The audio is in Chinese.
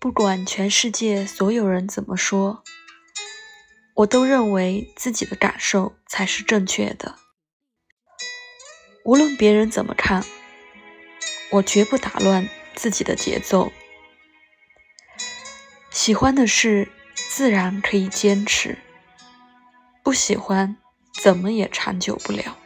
不管全世界所有人怎么说我都认为自己的感受才是正确的。无论别人怎么看我绝不打乱自己的节奏。喜欢的事自然可以坚持不喜欢怎么也长久不了。